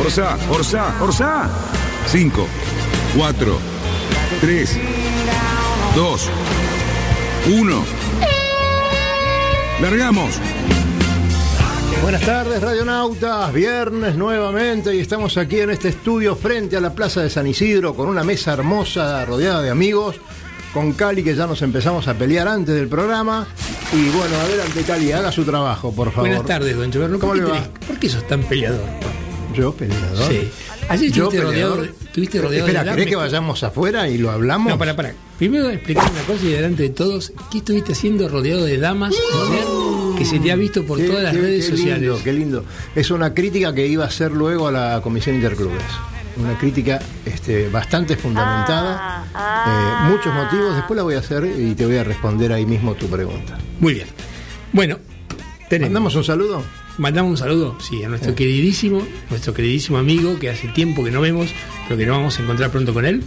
Orsa, Orsa, Orsa. 5, 4, 3, 2, 1. Largamos. Buenas tardes, radionautas. Viernes nuevamente y estamos aquí en este estudio frente a la Plaza de San Isidro con una mesa hermosa rodeada de amigos. Con Cali que ya nos empezamos a pelear antes del programa. Y bueno, adelante Cali, haga su trabajo, por favor. Buenas tardes, don Choverno. ¿Cómo ¿Por, le qué va? tenés- ¿Por qué sos tan peleador? Yo, peleador. Sí. Ayer Yo, estuviste rodeado, estuviste rodeado Espera, de ¿querés que vayamos afuera y lo hablamos? No, para, para. Primero explicar una cosa y delante de todos, ¿qué estuviste haciendo rodeado de damas que se te ha visto por Qué- todas las qué- redes qué sociales? Lindo, qué lindo. Es una crítica que iba a hacer luego a la Comisión Interclubes. Una crítica este, bastante fundamentada. eh, muchos motivos. Después la voy a hacer y te voy a responder ahí mismo tu pregunta. Muy bien. Bueno, tenemos. ¿Mandamos un saludo? Mandamos un saludo, sí, a nuestro queridísimo, nuestro queridísimo amigo que hace tiempo que no vemos, pero que nos vamos a encontrar pronto con él.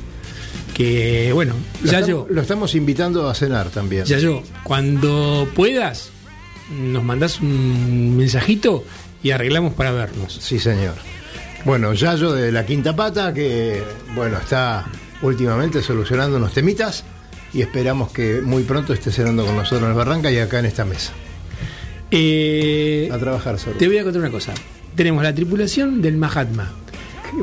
Que bueno, Lo ya estamos, yo, lo estamos invitando a cenar también. ya yo, cuando puedas, nos mandás un mensajito y arreglamos para vernos. Sí, señor. Bueno, Yayo de la Quinta Pata, que bueno, está últimamente solucionando unos temitas y esperamos que muy pronto esté cenando con nosotros en el Barranca y acá en esta mesa. Eh, A trabajar sobre. te voy a contar una cosa. Tenemos la tripulación del Mahatma,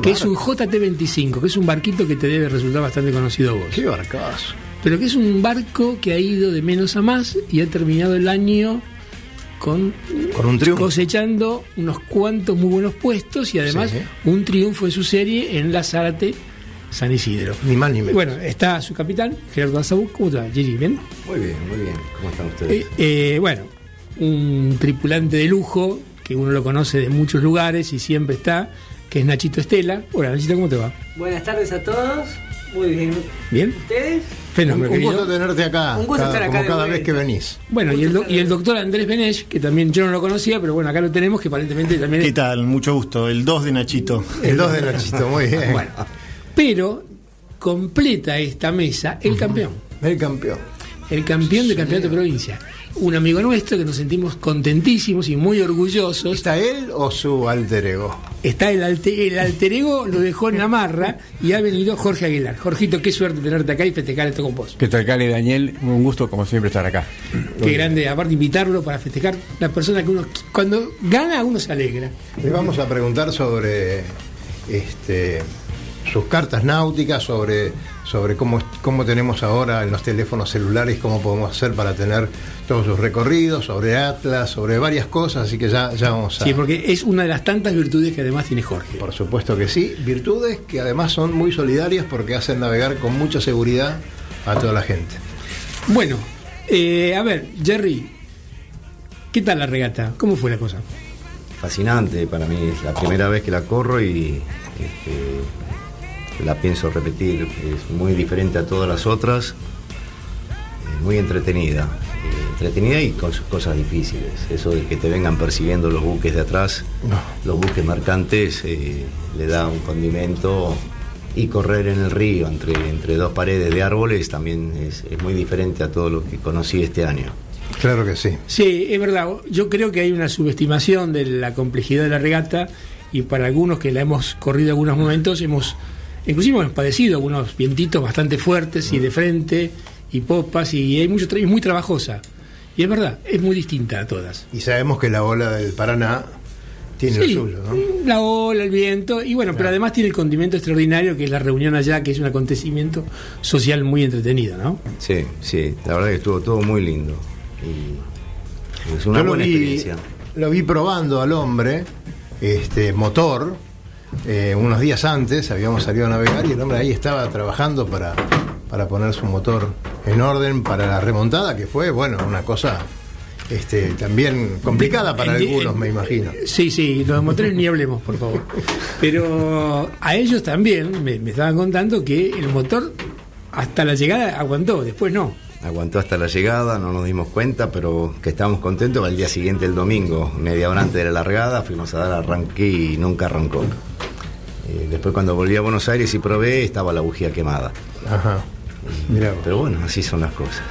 que es un JT-25, que es un barquito que te debe resultar bastante conocido vos. Qué barcazo. Pero que es un barco que ha ido de menos a más y ha terminado el año con Con un triunfo. cosechando unos cuantos muy buenos puestos y además Sí. un triunfo en su serie en la Zárate San Isidro. Ni más ni menos. Bueno, está su capitán, Gerardo Azabú. ¿Cómo va, Jerry? ¿Bien? Muy bien, muy bien. ¿Cómo están ustedes? Eh, eh, bueno, un tripulante de lujo que uno lo conoce de muchos lugares y siempre está, que es Nachito Estela. Hola, Nachito, ¿cómo te va? Buenas tardes a todos. Muy bien. ¿Bien? ¿Ustedes? un, Fenómeno, un gusto tenerte acá. Un gusto cada- estar acá como cada vez que venís. Bueno, y el, do- y el doctor Andrés Benech, que también yo no lo conocía, pero bueno, acá lo tenemos, que aparentemente también ¿Qué es tal? Mucho gusto. El 2 de Nachito. El 2 de Nachito, muy bien. Bueno, pero completa esta mesa el campeón, El campeón. El campeón del campeonato de provincia. Un amigo nuestro que nos sentimos contentísimos y muy orgullosos. ¿Está él o su alter ego? Está el, alte- el alter ego, lo dejó en la marra y ha venido Jorge Aguilar. Jorgito, qué suerte tenerte acá y festejar esto con vos. ¿Qué tal, Cali Daniel? Un gusto, como siempre, estar acá. Qué grande, aparte invitarlo para festejar la persona que uno, cuando gana, uno se alegra. Le vamos a preguntar sobre este, sus cartas náuticas, sobre, sobre cómo, cómo tenemos ahora en los teléfonos celulares, cómo podemos hacer para tener todos sus recorridos, sobre Atlas, sobre varias cosas, así que ya, ya vamos a... Sí, porque es una de las tantas virtudes que además tiene Jorge. Por supuesto que sí, virtudes que además son muy solidarias porque hacen navegar con mucha seguridad a toda la gente. Bueno, eh, a ver, Jerry, ¿qué tal la regata? ¿Cómo fue la cosa? Fascinante para mí. Es la primera vez que la corro y este, la pienso repetir. Es muy diferente a todas las otras. Muy entretenida. eh, Entretenida y con sus cosas difíciles. Eso de que te vengan persiguiendo los buques de atrás, los buques mercantes, eh, le da un condimento. Y correr en el río entre, entre dos paredes de árboles también es, es muy diferente a todo lo que conocí este año. Claro que sí. Sí, es verdad. Yo creo que hay una subestimación de la complejidad de la regata y para algunos que la hemos corrido en algunos momentos hemos, inclusive hemos padecido algunos vientitos bastante fuertes y de frente y popas y hay mucho es muy trabajosa. Y es verdad, es muy distinta a todas. Y sabemos que la ola del Paraná tiene Sí, lo suyo, ¿no? La ola, el viento, y bueno, pero además tiene el condimento extraordinario que es la reunión allá, que es un acontecimiento social muy entretenido, ¿no? Sí, sí, la verdad que estuvo todo muy lindo. Y es una Yo lo buena vi, experiencia. lo vi probando al hombre, este motor, eh, unos días antes, habíamos salido a navegar y el hombre ahí estaba trabajando para, para poner su motor en orden para la remontada, que fue, bueno, una cosa este, también complicada para algunos, me imagino. Sí, sí, los motores ni hablemos, por favor. Pero a ellos también me, me estaban contando que el motor hasta la llegada aguantó, después no. Aguantó hasta la llegada, no nos dimos cuenta, pero que estábamos contentos. Al día siguiente, el domingo, media hora antes de la largada, fuimos a dar arranque y nunca arrancó. Eh, después, cuando volví a Buenos Aires y probé, estaba la bujía quemada. Ajá. Mirá vos. Pero bueno, así son las cosas.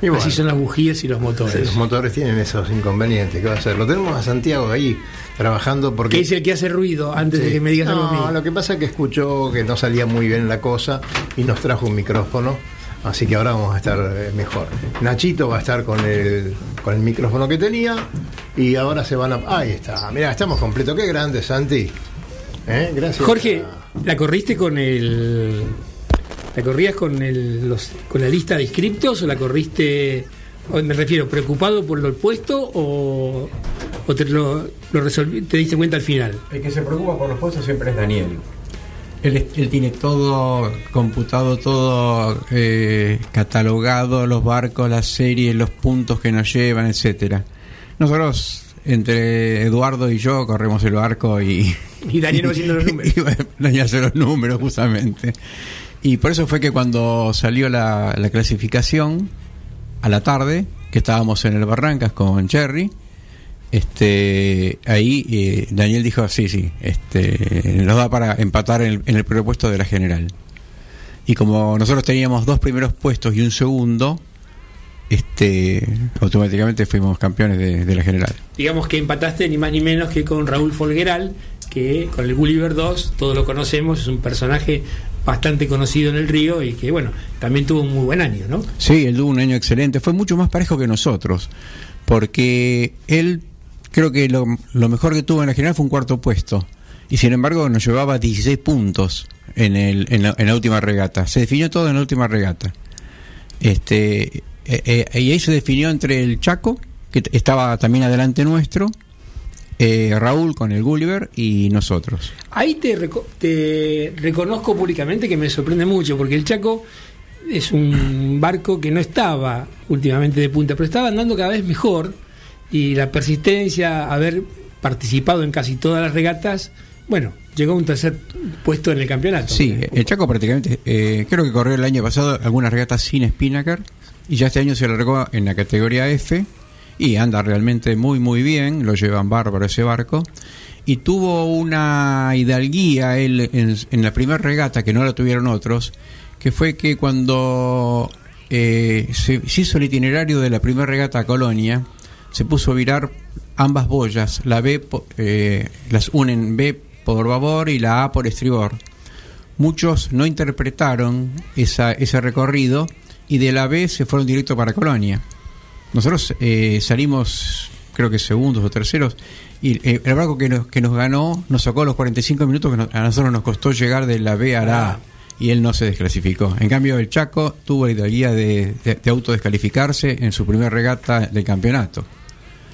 Y bueno, Así son las bujías y los motores. los motores tienen esos inconvenientes. ¿Qué va a hacer? Lo tenemos a Santiago ahí trabajando porque. Que es el que hace ruido antes de que me digas algo a No, mí. lo que pasa es que escuchó que no salía muy bien la cosa y nos trajo un micrófono, así que ahora vamos a estar eh, mejor. Nachito va a estar con el, con el micrófono que tenía y ahora se van a... Ahí está, mira, estamos completos. Qué grande, Santi. ¿Eh? Gracias. Jorge, ¿la corriste con el. ¿La corrías con, el, los, con la lista de inscriptos o la corriste, me refiero, preocupado por lo puesto o, o te, lo, lo resolvi- te diste cuenta al final? El que se preocupa por los puestos siempre es Daniel. Él, él tiene todo computado, todo eh, catalogado, los barcos, las series, los puntos que nos llevan, etcétera. Nosotros, entre Eduardo y yo, corremos el barco y... Y Daniel va haciendo los números. y Daniel hace los números, justamente. Y por eso fue que cuando salió la, la clasificación, a la tarde, que estábamos en el Barrancas con Cherry, este, ahí eh, Daniel dijo, sí, sí, este, nos da para empatar en el, en el primer puesto de la general. Y como nosotros teníamos dos primeros puestos y un segundo, este, automáticamente fuimos campeones de, de la general. Digamos que empataste ni más ni menos que con Raúl Folgueral, que con el Gulliver 2, todos lo conocemos, es un personaje bastante conocido en el río y que, bueno, también tuvo un muy buen año, ¿no? Sí, él tuvo un año excelente, fue mucho más parejo que nosotros, porque él creo que lo, lo mejor que tuvo en la general fue un cuarto puesto, y sin embargo nos llevaba 16 puntos en, el, en, la, en la última regata, se definió todo en la última regata. Este, eh, eh, y ahí se definió entre el Chaco, que estaba también adelante nuestro, eh, Raúl con el Gulliver y nosotros. Ahí te reconozco públicamente que me sorprende mucho, porque el Chaco es un barco que no estaba últimamente de punta, pero estaba andando cada vez mejor y la persistencia, haber participado en casi todas las regatas, bueno, llegó a un tercer puesto en el campeonato. Sí, el Chaco prácticamente, eh, creo que corrió el año pasado algunas regatas sin Spinnaker y ya este año se largó en la categoría F y anda realmente muy muy bien, lo llevan bárbaro ese barco y tuvo una hidalguía él en, en la primera regata que no la tuvieron otros, que fue que cuando eh, se, se hizo el itinerario de la primera regata a Colonia, se puso a virar ambas boyas, la B eh, las unen B por babor y la A por estribor. Muchos no interpretaron esa, ese recorrido y de la B se fueron directo para Colonia. Nosotros eh, salimos, creo que segundos o terceros, y eh, el barco que nos, que nos ganó nos sacó los 45 minutos que nos- a nosotros nos costó llegar de la B a la A. Y él no se desclasificó. En cambio, el Chaco tuvo la idea de, de, de autodescalificarse en su primera regata del campeonato.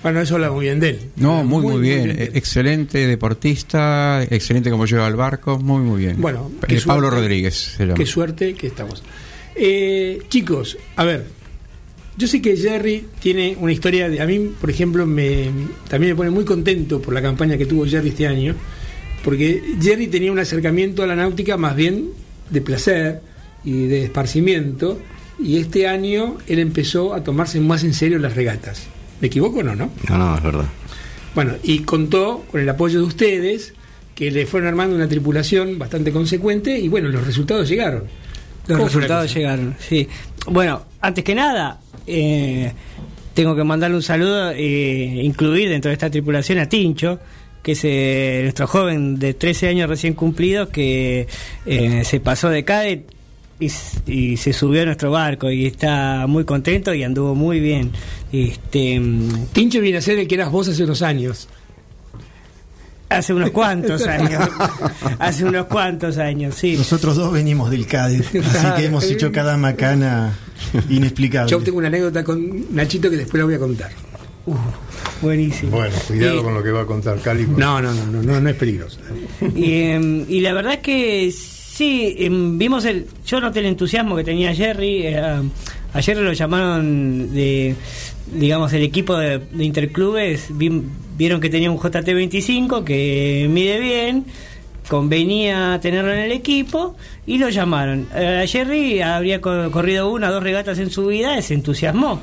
Bueno, eso habla muy bien de él. No, muy, muy, bien. Excelente deportista, excelente como lleva el barco, muy, muy bien. Bueno, Eh, qué Pablo suerte. Rodríguez se llama. Qué suerte que estamos. Eh, chicos, a ver, yo sé que Jerry tiene una historia de. A mí, por ejemplo, me, también me pone muy contento por la campaña que tuvo Jerry este año, porque Jerry tenía un acercamiento a la náutica más bien de placer y de esparcimiento, y este año él empezó a tomarse más en serio las regatas. ¿Me equivoco o no, no? No, no, es verdad. Bueno, y contó con el apoyo de ustedes, que le fueron armando una tripulación bastante consecuente, y bueno, los resultados llegaron. Los ¿Cómo fue la resultados llegaron, sí. Bueno, antes que nada, eh, tengo que mandarle un saludo e incluir dentro de esta tripulación a Tincho, que es eh, nuestro joven de 13 años recién cumplido, que eh, se pasó de cadet y, y se subió a nuestro barco y está muy contento y anduvo muy bien. Este, Tincho viene a ser el que eras vos hace unos años. Hace unos cuantos años. Hace unos cuantos años, sí. Nosotros dos venimos del Cádiz, así que hemos hecho cada macana inexplicable. Yo tengo una anécdota con Nachito que después la voy a contar. Buenísimo. Bueno, cuidado Y- con lo que va a contar Cali. No, no, no, no, no, no es peligroso. Y, em, y la verdad es que sí, em, vimos el. Yo noté el entusiasmo que tenía Jerry. eh, a Jerry lo llamaron de. Digamos, el equipo de, de interclubes vi- vieron que tenía un JT25 que mide bien, convenía tenerlo en el equipo y lo llamaron. Eh, Jerry habría co- corrido una o dos regatas en su vida, se entusiasmó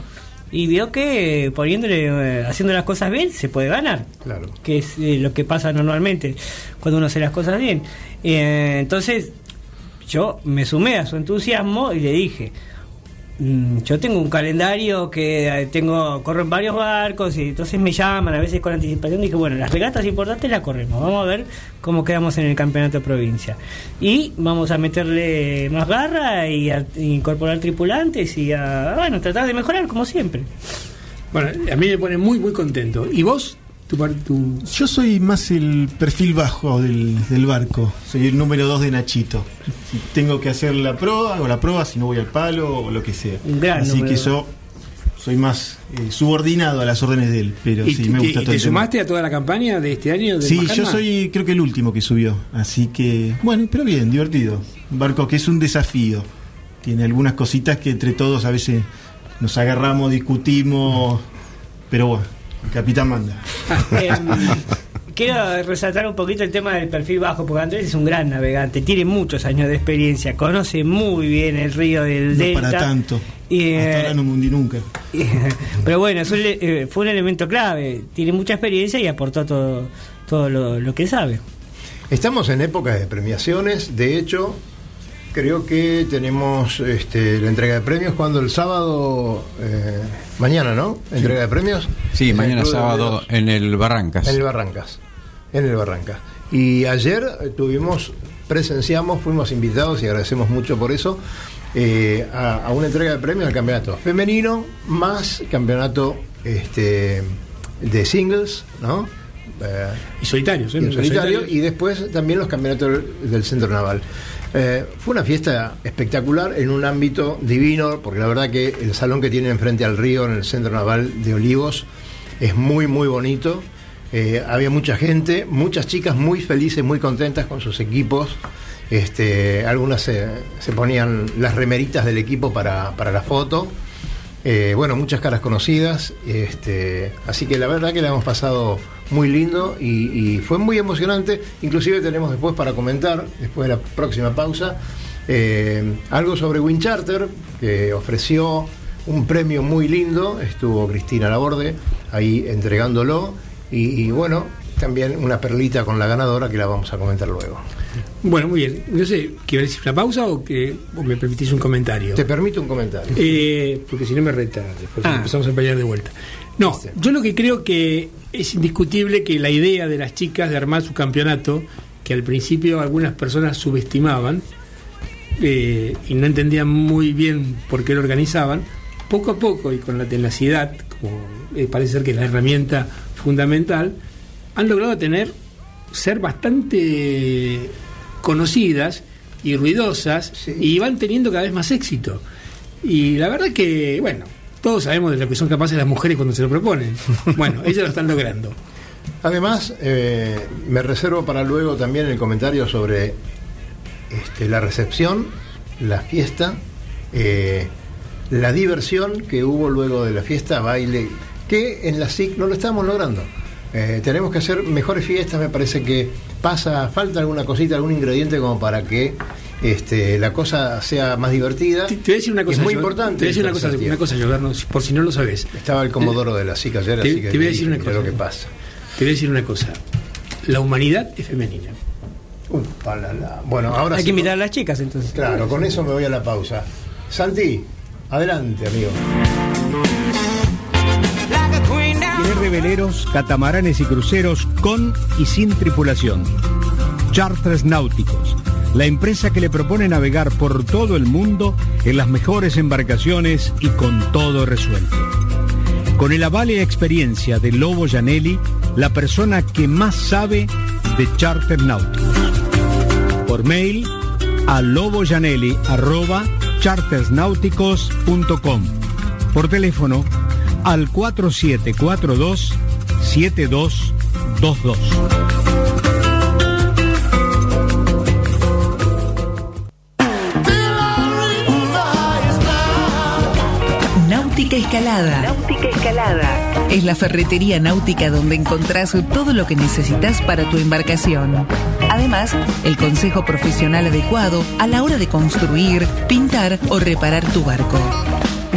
y vio que poniéndole, eh, haciendo las cosas bien, se puede ganar Claro. que es eh, lo que pasa normalmente cuando uno hace las cosas bien. Eh, entonces, yo me sumé a su entusiasmo y le dije, "Mm, yo tengo un calendario que eh, tengo corro en varios barcos y entonces me llaman a veces con anticipación dije bueno las regatas importantes las corremos vamos a ver cómo quedamos en el campeonato de provincia y vamos a meterle más garra y a incorporar tripulantes y a bueno tratar de mejorar como siempre Bueno, a mí me pone muy, muy contento. ¿Y vos? Tu, par- tu... Yo soy más el perfil bajo del, del barco, soy el número dos de Nachito. Si tengo que hacer la prueba, hago la prueba, si no voy al palo o lo que sea. Un gran Así número que yo soy más eh, subordinado a las órdenes de él, pero ¿Y sí, me gusta y todo te el tema. sumaste a toda la campaña de este año? del Sí, yo soy creo que el último que subió, así que bueno, pero bien, divertido. Un barco que es un desafío. Tiene algunas cositas que entre todos a veces nos agarramos, discutimos, pero bueno, capitán manda. Eh, quiero resaltar un poquito el tema del perfil bajo, porque Andrés es un gran navegante, tiene muchos años de experiencia, conoce muy bien el río del No Delta. para tanto. Y, eh, Hasta ahora no me hundí nunca. pero bueno, es un le- eh, fue un elemento clave, tiene mucha experiencia y aportó todo, todo lo, lo que sabe. Estamos en época de premiaciones, de hecho, creo que tenemos este, la entrega de premios cuando el sábado, eh, mañana, ¿no? Entrega de premios. Sí, En mañana sábado en el Barrancas. En el Barrancas. En el Barrancas. Y ayer tuvimos, presenciamos, fuimos invitados y agradecemos mucho por eso, eh, a, a una entrega de premios al campeonato femenino más campeonato este, de singles, ¿no? Eh, Y solitarios, ¿eh? y solitario, y después también los campeonatos del Centro Naval. Eh, fue una fiesta espectacular en un ámbito divino, porque la verdad que el salón que tienen frente al río en el Centro Naval de Olivos es muy, muy bonito. Eh, había mucha gente, muchas chicas muy felices, muy contentas con sus equipos. Este, algunas se, se ponían las remeritas del equipo para, para la foto. Eh, bueno, muchas caras conocidas. Este, así que la verdad que la hemos pasado muy lindo y, fue muy emocionante. Inclusive tenemos después para comentar, después de la próxima pausa, eh, algo sobre Wincharter, que ofreció un premio muy lindo. Estuvo Cristina Laborde ahí entregándolo. Y bueno, también una perlita con la ganadora que la vamos a comentar luego. Bueno, muy bien. No sé, ¿quieres decir una pausa o, que, o me permitís un comentario? Te permito un comentario. Eh, porque si no me reta, después Ah. empezamos a pelear de vuelta. No, yo lo que creo que es indiscutible que la idea de las chicas de armar su campeonato, que al principio algunas personas subestimaban eh, y no entendían muy bien por qué lo organizaban, poco a poco y con la tenacidad, como eh, parece ser que es la herramienta fundamental, han logrado tener, ser bastante conocidas y ruidosas Sí. y van teniendo cada vez más éxito. Y la verdad que, bueno, todos sabemos de lo que son capaces las mujeres cuando se lo proponen. Bueno, ellas lo están logrando. Además, eh, me reservo para luego también el comentario sobre este, la recepción, la fiesta, eh, la diversión que hubo luego de la fiesta, baile, que en la SIC no lo estamos logrando. Eh, tenemos que hacer mejores fiestas, me parece que pasa, falta alguna cosita, algún ingrediente como para que este, la cosa sea más divertida. Te, te voy a decir una cosa. es muy yo- importante. Te voy a decir una cosa, una cosa, Giordano, por si no lo sabes. Estaba el comodoro de la SIC ayer, Te- así que te voy a decir una cosa. lo que pasa. Te voy a decir una cosa. La humanidad es femenina. Upa, la, la. Bueno, ahora Hay sí, que invitar a las chicas entonces. Claro, con eso me voy a la pausa. Santi, adelante, amigo. Like a queen down. Tiene reveleros, catamaranes y cruceros con y sin tripulación. Charters Náuticos, la empresa que le propone navegar por todo el mundo en las mejores embarcaciones y con todo resuelto. Con el aval y experiencia de Lobo Janelli, la persona que más sabe de charter náutico. Por mail a loboyanelli.chartersnáuticos.com. Por teléfono al 4742 7222. Náutica Escalada. Náutica Escalada. Es la ferretería náutica donde encontrás todo lo que necesitas para tu embarcación. Además, el consejo profesional adecuado a la hora de construir, pintar o reparar tu barco.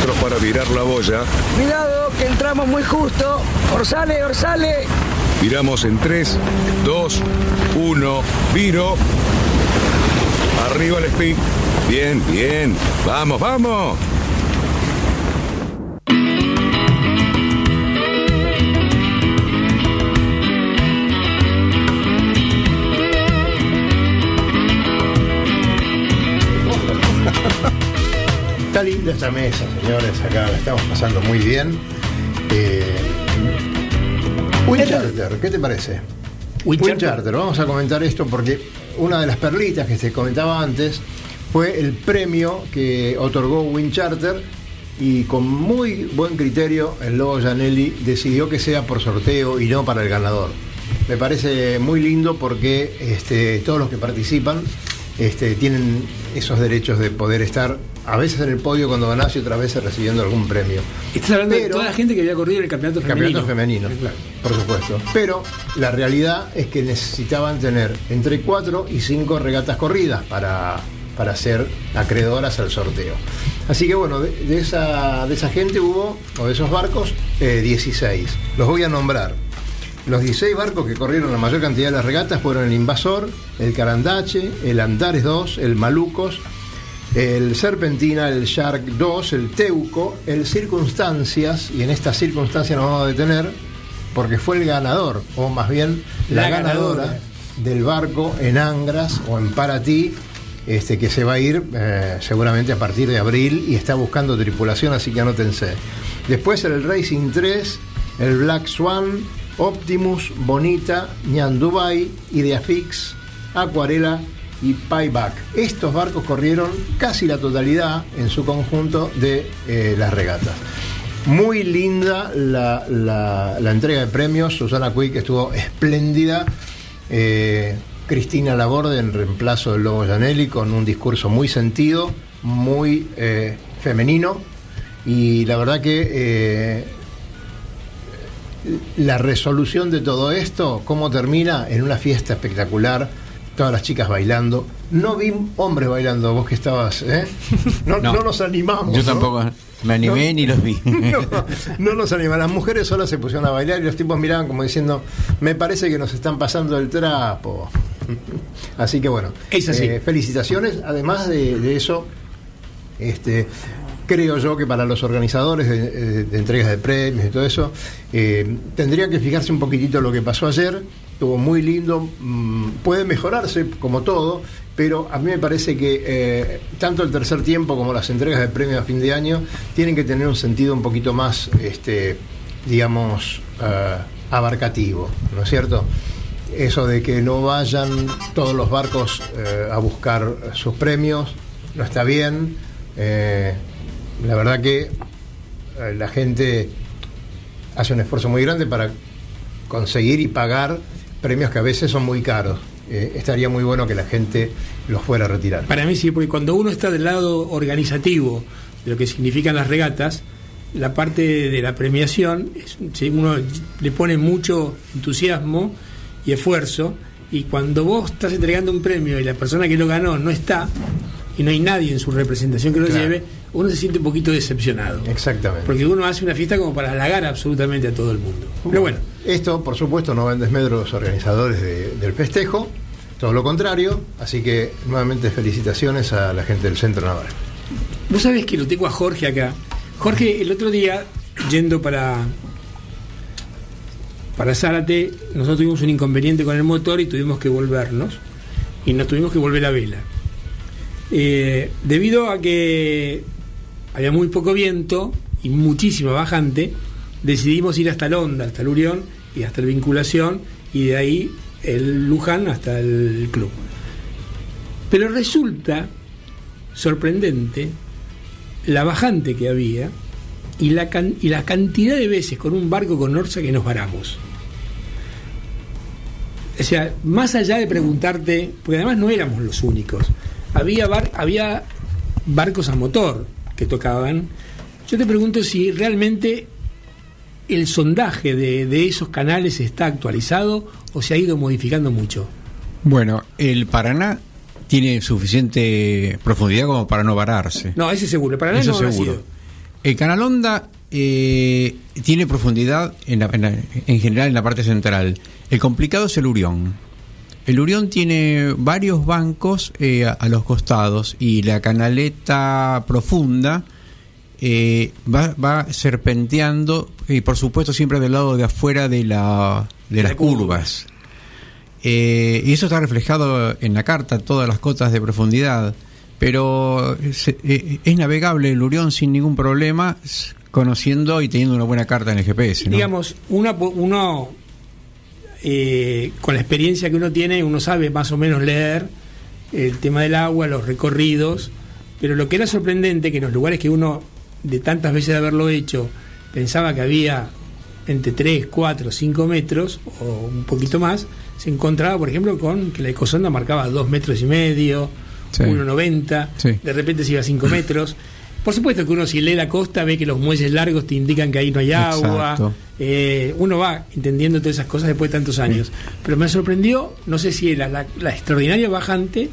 Metros para virar la boya. Cuidado, que entramos muy justo. Orsale, orsale. Viramos en 3, 2, 1, viro. Arriba el speed. Bien, bien. Vamos, vamos. Linda esta mesa, señores. Acá la estamos pasando muy bien. Eh, Wincharter, ¿qué te parece? Wincharter. Wincharter, vamos a comentar esto porque una de las perlitas que se comentaba antes fue el premio que otorgó Wincharter y con muy buen criterio el Lobo Janelli decidió que sea por sorteo y no para el ganador. Me parece muy lindo porque este, todos los que participan este, tienen esos derechos de poder estar a veces en el podio cuando ganás y otras veces recibiendo algún premio. Estás hablando de toda la gente que había corrido en el campeonato femenino. Campeonato femenino, por supuesto. Pero la realidad es que necesitaban tener entre 4 y 5 regatas corridas para, para ser acreedoras al sorteo. Así que bueno, de, de esa, de esa gente hubo, o de esos barcos, eh, 16. Los voy a nombrar. Los 16 barcos que corrieron la mayor cantidad de las regatas fueron el Invasor, el Carandache, el Antares 2, el Malucos, el Serpentina, el Shark 2, el Teuco, el Circunstancias, y en esta circunstancia nos vamos a detener porque fue el ganador, o más bien la, La ganadora, ganadora. del barco en Angras o en Paratí, este, que se va a ir eh, seguramente a partir de abril y está buscando tripulación, así que anótense. Después el Racing 3, el Black Swan, Optimus, Bonita, Nyan Dubai, Ideafix, Acuarela y Payback. Estos barcos corrieron casi la totalidad en su conjunto de eh, las regatas. Muy linda la, entrega de premios. Susana Quick estuvo espléndida. Eh, Cristina Laborde en reemplazo del Lobo Janelli con un discurso muy sentido, muy eh, femenino. Y la verdad que la resolución de todo esto, cómo termina en una fiesta espectacular, todas las chicas bailando. No vi hombres bailando, vos que estabas, ¿eh? No, No. no nos animamos. Yo ¿no? tampoco me animé No. ni los vi. No, no nos animan. Las mujeres solas se pusieron a bailar y los tipos miraban como diciendo, me parece que nos están pasando el trapo. Así que bueno, Es así. eh, felicitaciones. Además de, de eso, este, creo yo que para los organizadores de, de- de entregas de premios y todo eso, eh, tendrían que fijarse un poquitito lo que pasó ayer. Estuvo muy lindo, mm, puede mejorarse como todo, pero a mí me parece que eh, tanto el tercer tiempo como las entregas de premios a fin de año tienen que tener un sentido un poquito más, este, digamos, eh, abarcativo, ¿no es cierto? Eso de que no vayan todos los barcos eh, a buscar sus premios, no está bien. La verdad que la gente hace un esfuerzo muy grande para conseguir y pagar premios que a veces son muy caros. Eh, estaría muy bueno que la gente los fuera a retirar. Para mí sí, porque cuando uno está del lado organizativo de lo que significan las regatas, la parte de la premiación, uno le pone mucho entusiasmo y esfuerzo, y cuando vos estás entregando un premio y la persona que lo ganó no está, y no hay nadie en su representación que lo Claro. lleve, uno se siente un poquito decepcionado. Exactamente. Porque uno hace una fiesta como para halagar absolutamente a todo el mundo. Pero bueno, Esto, por supuesto, no va en desmedro de los organizadores de- del festejo, todo lo contrario. Así que, nuevamente, felicitaciones a la gente del Centro Naval. vos sabés que lo tengo a Jorge acá. Jorge, el otro día, yendo para para Zárate, nosotros tuvimos un inconveniente con el motor y tuvimos que volvernos. Y nos tuvimos que volver a vela. Eh, debido a que había muy poco viento y muchísima bajante, decidimos ir hasta el Honda, hasta el Urión y hasta el Vinculación y de ahí el Luján hasta el club. Pero resulta sorprendente la bajante que había y la, can- y la cantidad de veces con un barco con Orsa que nos varamos. O sea, más allá de preguntarte, porque además no éramos los únicos, había, bar- había barcos a motor que tocaban. Yo te pregunto si realmente el sondaje de, de esos canales está actualizado o se ha ido modificando mucho. Bueno, el Paraná tiene suficiente profundidad como para no vararse. No, ese seguro. Para nada Eso no seguro. sido. El Canal Honda eh, tiene profundidad en, la- en la- en general en la parte central. El complicado es el Urión. El Urión tiene varios bancos eh, a, a los costados y la canaleta profunda eh, va, va serpenteando y por supuesto siempre del lado de afuera de, la, de las La curva. curvas. Eh, y eso está reflejado en la carta, todas las cotas de profundidad. Pero es navegable el Urión sin ningún problema, conociendo y teniendo una buena carta en el GPS. ¿no? Digamos, una, uno, eh, con la experiencia que uno tiene, uno sabe más o menos leer el tema del agua, los recorridos, pero lo que era sorprendente, que en los lugares que uno, de tantas veces de haberlo hecho, pensaba que había entre 3, 4, 5 metros o un poquito más, se encontraba, por ejemplo, con que la ecosonda marcaba 2 metros y medio, Sí. 1,90, Sí. de repente se iba a 5 metros. Por supuesto que uno si lee la costa ve que los muelles largos te indican que ahí no hay agua. Eh, uno va entendiendo todas esas cosas después de tantos años. Pero me sorprendió, no sé si era la, la extraordinaria bajante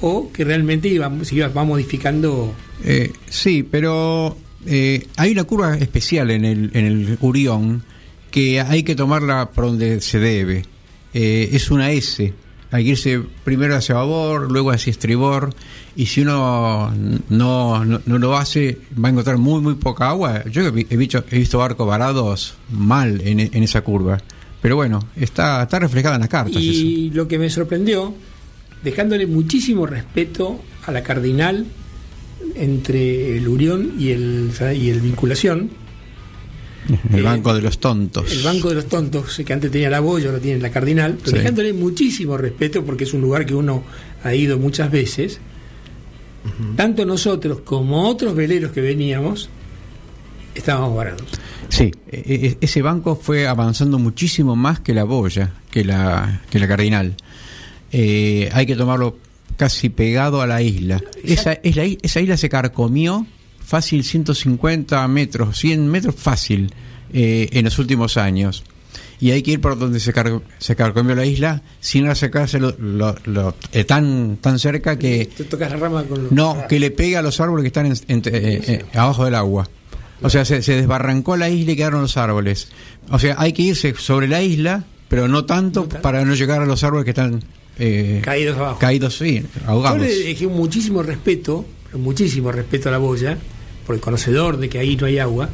o que realmente iba, se iba, va modificando. Eh, sí, pero eh, hay una curva especial en el, en el Urión que hay que tomarla por donde se debe. Eh, es una S. Hay que irse primero hacia babor, luego hacia estribor. Y si uno no, no, no lo hace, va a encontrar muy, muy poca agua. Yo he, vi- he visto, he visto barcos varados mal en, en esa curva. Pero bueno, está, está reflejada en las cartas. eso. Y lo que me sorprendió, dejándole muchísimo respeto a la cardinal entre el Urión y el, y el Vinculación, El eh, banco de los tontos. El Banco de los Tontos, que antes tenía la Boya, ahora tiene la Cardinal, pero Sí. dejándole muchísimo respeto porque es un lugar que uno ha ido muchas veces. Tanto nosotros como otros veleros que veníamos estábamos varados. Sí, e- e- ese banco fue avanzando muchísimo más que la boya, que la, que la cardinal. Eh, hay que tomarlo casi pegado a la isla. Esa, es la i- esa isla se carcomió fácil 150 metros, 100 metros fácil eh, en los últimos años. Y hay que ir por donde se, car- se carcomió la isla sin acercarse lo, lo- lo- eh, tan, tan cerca que Te tocas la rama con los- no, que le pega a los árboles que están en- entre- eh, eh, abajo del agua. O sea, se, se desbarrancó la isla y quedaron los árboles. O sea, hay que irse sobre la isla, pero no tanto para no llegar a los árboles que están eh, Caídos abajo. caídos, sí, Yo ahogados. le dejé muchísimo respeto, muchísimo respeto a la boya, por el conocedor de que ahí no hay agua.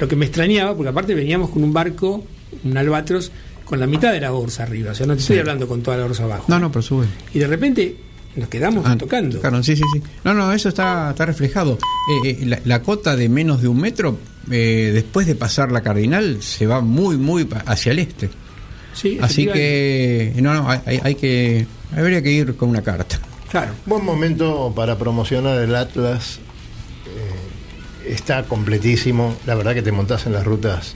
Lo que me extrañaba, porque aparte veníamos con un barco, un albatros, con la mitad de la orza arriba. O sea, no te estoy Sí. hablando con toda la orza abajo. No, no, pero sube. Y de repente nos quedamos Ah, tocando. tocaron, sí, sí, sí. No, no, eso está, está reflejado. Eh, eh, la, la cota de menos de un metro, eh, después de pasar la cardinal, se va muy, muy hacia el este. Sí, Así que, no, no, hay, hay- hay que, habría que ir con una carta. Claro. Buen momento para promocionar el Atlas. Está completísimo. La verdad que te montás en las rutas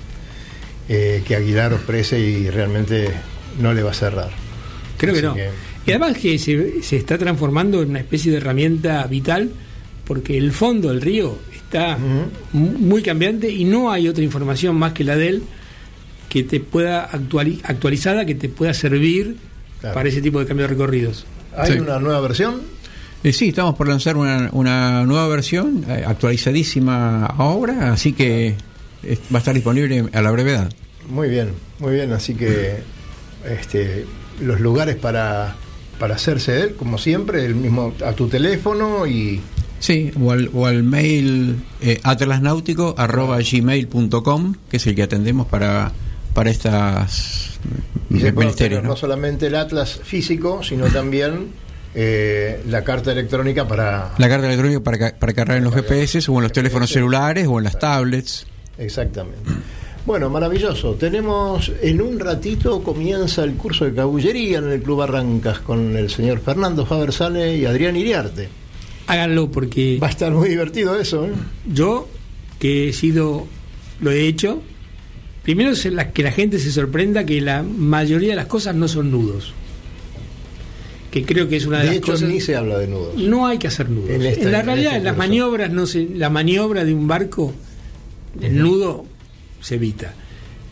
eh, que Aguilar ofrece y realmente no le va a cerrar. Creo que no. Y además que se, se está transformando en una especie de herramienta vital porque el fondo del río está mu- muy cambiante y no hay otra información más que la de él que te pueda actuali- actualizada que te pueda servir Claro. para ese tipo de cambio de recorridos. Hay Sí. una nueva versión. Eh, sí, estamos por lanzar una, una nueva versión, eh, actualizadísima ahora, así que eh, va a estar disponible a la brevedad. Muy bien, muy bien. Así que este, los lugares para, para hacerse él, como siempre, el mismo a tu teléfono y Sí, o al, o al mail eh, atlasnáutico arroba gmail.com, que es el que atendemos para, para estas Y no solamente el atlas físico, sino también eh, la carta electrónica para... La carta electrónica para, ca- para cargar en los GPS o en los teléfonos celulares o en las tablets. Exactamente. Bueno, maravilloso. Tenemos, en un ratito comienza el curso de cabullería en el Club Arrancas con el señor Fernando Fabersale y Adrián Iriarte. Háganlo porque Va a estar muy divertido eso, ¿eh? yo, que he sido, lo he hecho, primero es la- que la gente se sorprenda que la mayoría de las cosas no son nudos. Que creo que es una de, De las hecho, cosas. ni se habla de nudos. No hay que hacer nudos. En la en realidad, este en las curso. maniobras, no se, la maniobra de un barco, el nudo se evita.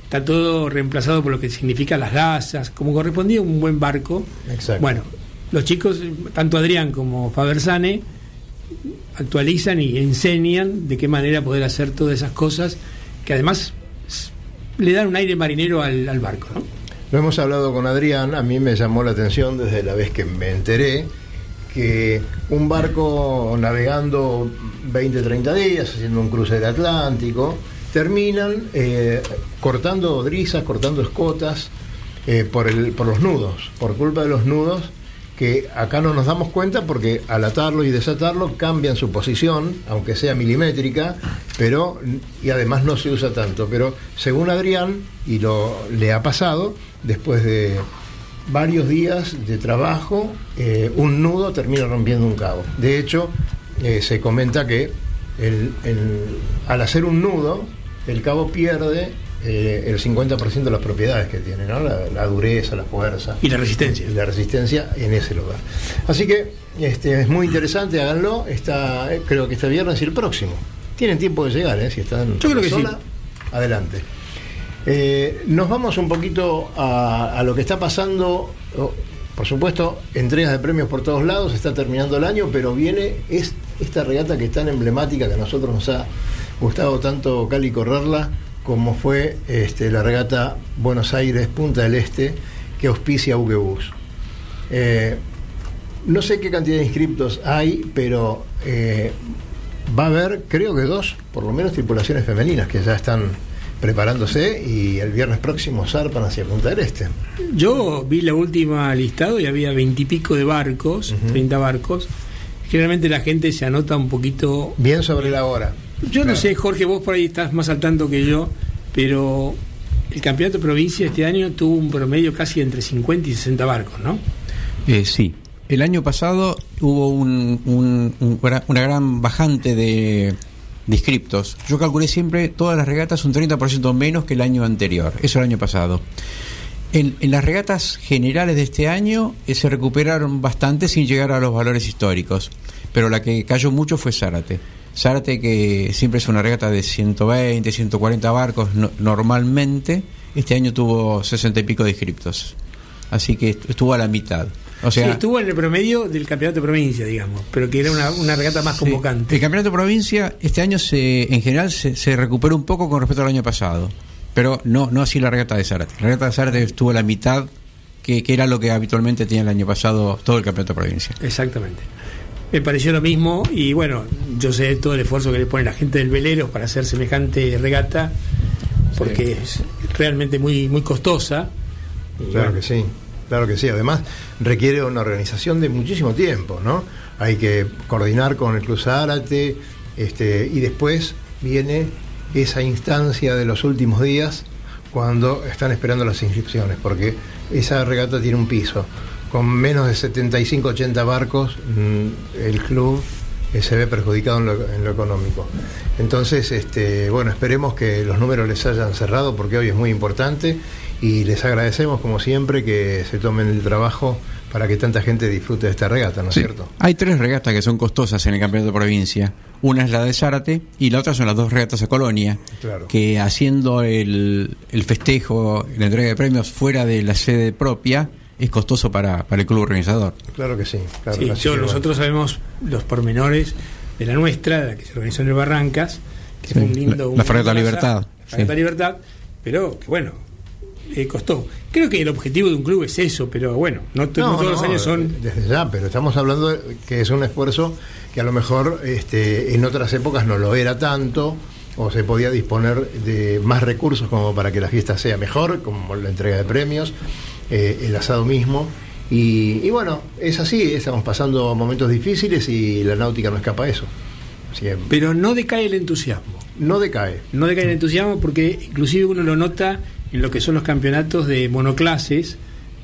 Está todo reemplazado por lo que significa las gasas, como correspondía a un buen barco. Exacto. Bueno, los chicos, tanto Adrián como Fabersane, actualizan y enseñan de qué manera poder hacer todas esas cosas que además le dan un aire marinero al, al barco. ¿no? Lo hemos hablado con Adrián, a mí me llamó la atención desde la vez que me enteré que un barco navegando 20, 30 días, haciendo un cruce del Atlántico, terminan eh, cortando drisas, cortando escotas eh, por, el, por los nudos, por culpa de los nudos que acá no nos damos cuenta porque al atarlo y desatarlo cambian su posición, aunque sea milimétrica, pero y además no se usa tanto. Pero según Adrián, y lo le ha pasado, después de varios días de trabajo, eh, un nudo termina rompiendo un cabo. De hecho, eh, se comenta que el- el- al hacer un nudo, el cabo pierde eh, el 50% de las propiedades que tiene, ¿no? la, la dureza, la fuerza Y la resistencia. y la resistencia en ese lugar. Así que este, es muy interesante, háganlo. Está, eh, creo que este viernes y el próximo. Tienen tiempo de llegar, ¿eh? si están Yo creo que sola, sí. adelante. Eh, nos vamos un poquito a, a lo que está pasando. Oh, por supuesto, entregas de premios por todos lados, está terminando el año, pero viene es esta regata que es tan emblemática que a nosotros nos ha gustado tanto Cali correrla, como fue este, la regata Buenos Aires Punta del Este, que auspicia Ugebus. Eh, no sé qué cantidad de inscriptos hay, pero eh, va a haber, creo que dos, por lo menos, tripulaciones femeninas que ya están preparándose y el viernes próximo zarpan hacia Punta del Este. Yo vi la última listado y había veintipico de barcos, 30 barcos. Generalmente la gente se anota un poquito. Bien sobre la hora. Yo no sé, Jorge, vos por ahí estás más al tanto que yo, pero el campeonato de provincia este año tuvo un promedio casi entre 50 y 60 barcos, ¿no? Eh, sí. El año pasado hubo un- un- un gra- una gran bajante de, inscriptos. Yo calculé siempre todas las regatas un 30% menos que el año anterior. Eso el año pasado. En, en las regatas generales de este año eh, se recuperaron bastante sin llegar a los valores históricos. Pero la que cayó mucho fue Zárate. Zárate, que siempre es una regata de 120, 140 barcos no- normalmente, este año tuvo 60 y pico de inscriptos. Así que est- estuvo a la mitad. O sea, sí, estuvo en el promedio del campeonato de provincia, digamos, pero que era una, una regata más Sí. convocante. El campeonato de provincia este año se, en general se, se recuperó un poco con respecto al año pasado, pero no, no así la regata de Zárate. La regata de Zárate estuvo a la mitad, que, que era lo que habitualmente tenía el año pasado todo el campeonato de provincia. Exactamente. Me pareció lo mismo y bueno, yo sé todo el esfuerzo que le pone la gente del velero para hacer semejante regata, porque es realmente muy, muy costosa. Y Claro bueno, que sí, claro que sí. Además, requiere una organización de muchísimo tiempo, ¿no? Hay que coordinar con el Club Zárate, este, y después viene esa instancia de los últimos días cuando están esperando las inscripciones, porque esa regata tiene un piso. Con menos de 75, 80 barcos, mm, el club se ve perjudicado en lo, en lo económico. Entonces, este, bueno, esperemos que los números les hayan cerrado porque hoy es muy importante y les agradecemos como siempre que se tomen el trabajo para que tanta gente disfrute de esta regata, ¿no es Sí. cierto? Hay tres regatas que son costosas en el campeonato de provincia. Una es la de Zárate y la otra son las dos regatas a Colonia, Claro. que haciendo el, el festejo, la entrega de premios fuera de la sede propia, es costoso para, para el club organizador. Claro que sí. Claro, Sí, así yo- que bueno. nosotros sabemos los pormenores de la nuestra, la que se organizó en el Barrancas, que Sí, fue un lindo. la- un la Fragata Libertad, plaza, Fragata sí. Libertad, pero que bueno, eh, costó. Creo que el objetivo de un club es eso, pero bueno, no, to- no No, todos los años son. Desde ya, pero estamos hablando de que es un esfuerzo que a lo mejor este, en otras épocas no lo era tanto, o se podía disponer de más recursos como para que la fiesta sea mejor, como la entrega de premios, eh, el asado mismo. Y, y bueno, es así, estamos pasando momentos difíciles y la náutica no escapa a eso. Que Pero no decae el entusiasmo. no decae. No decae el entusiasmo porque inclusive uno lo nota en lo que son los campeonatos de monoclases,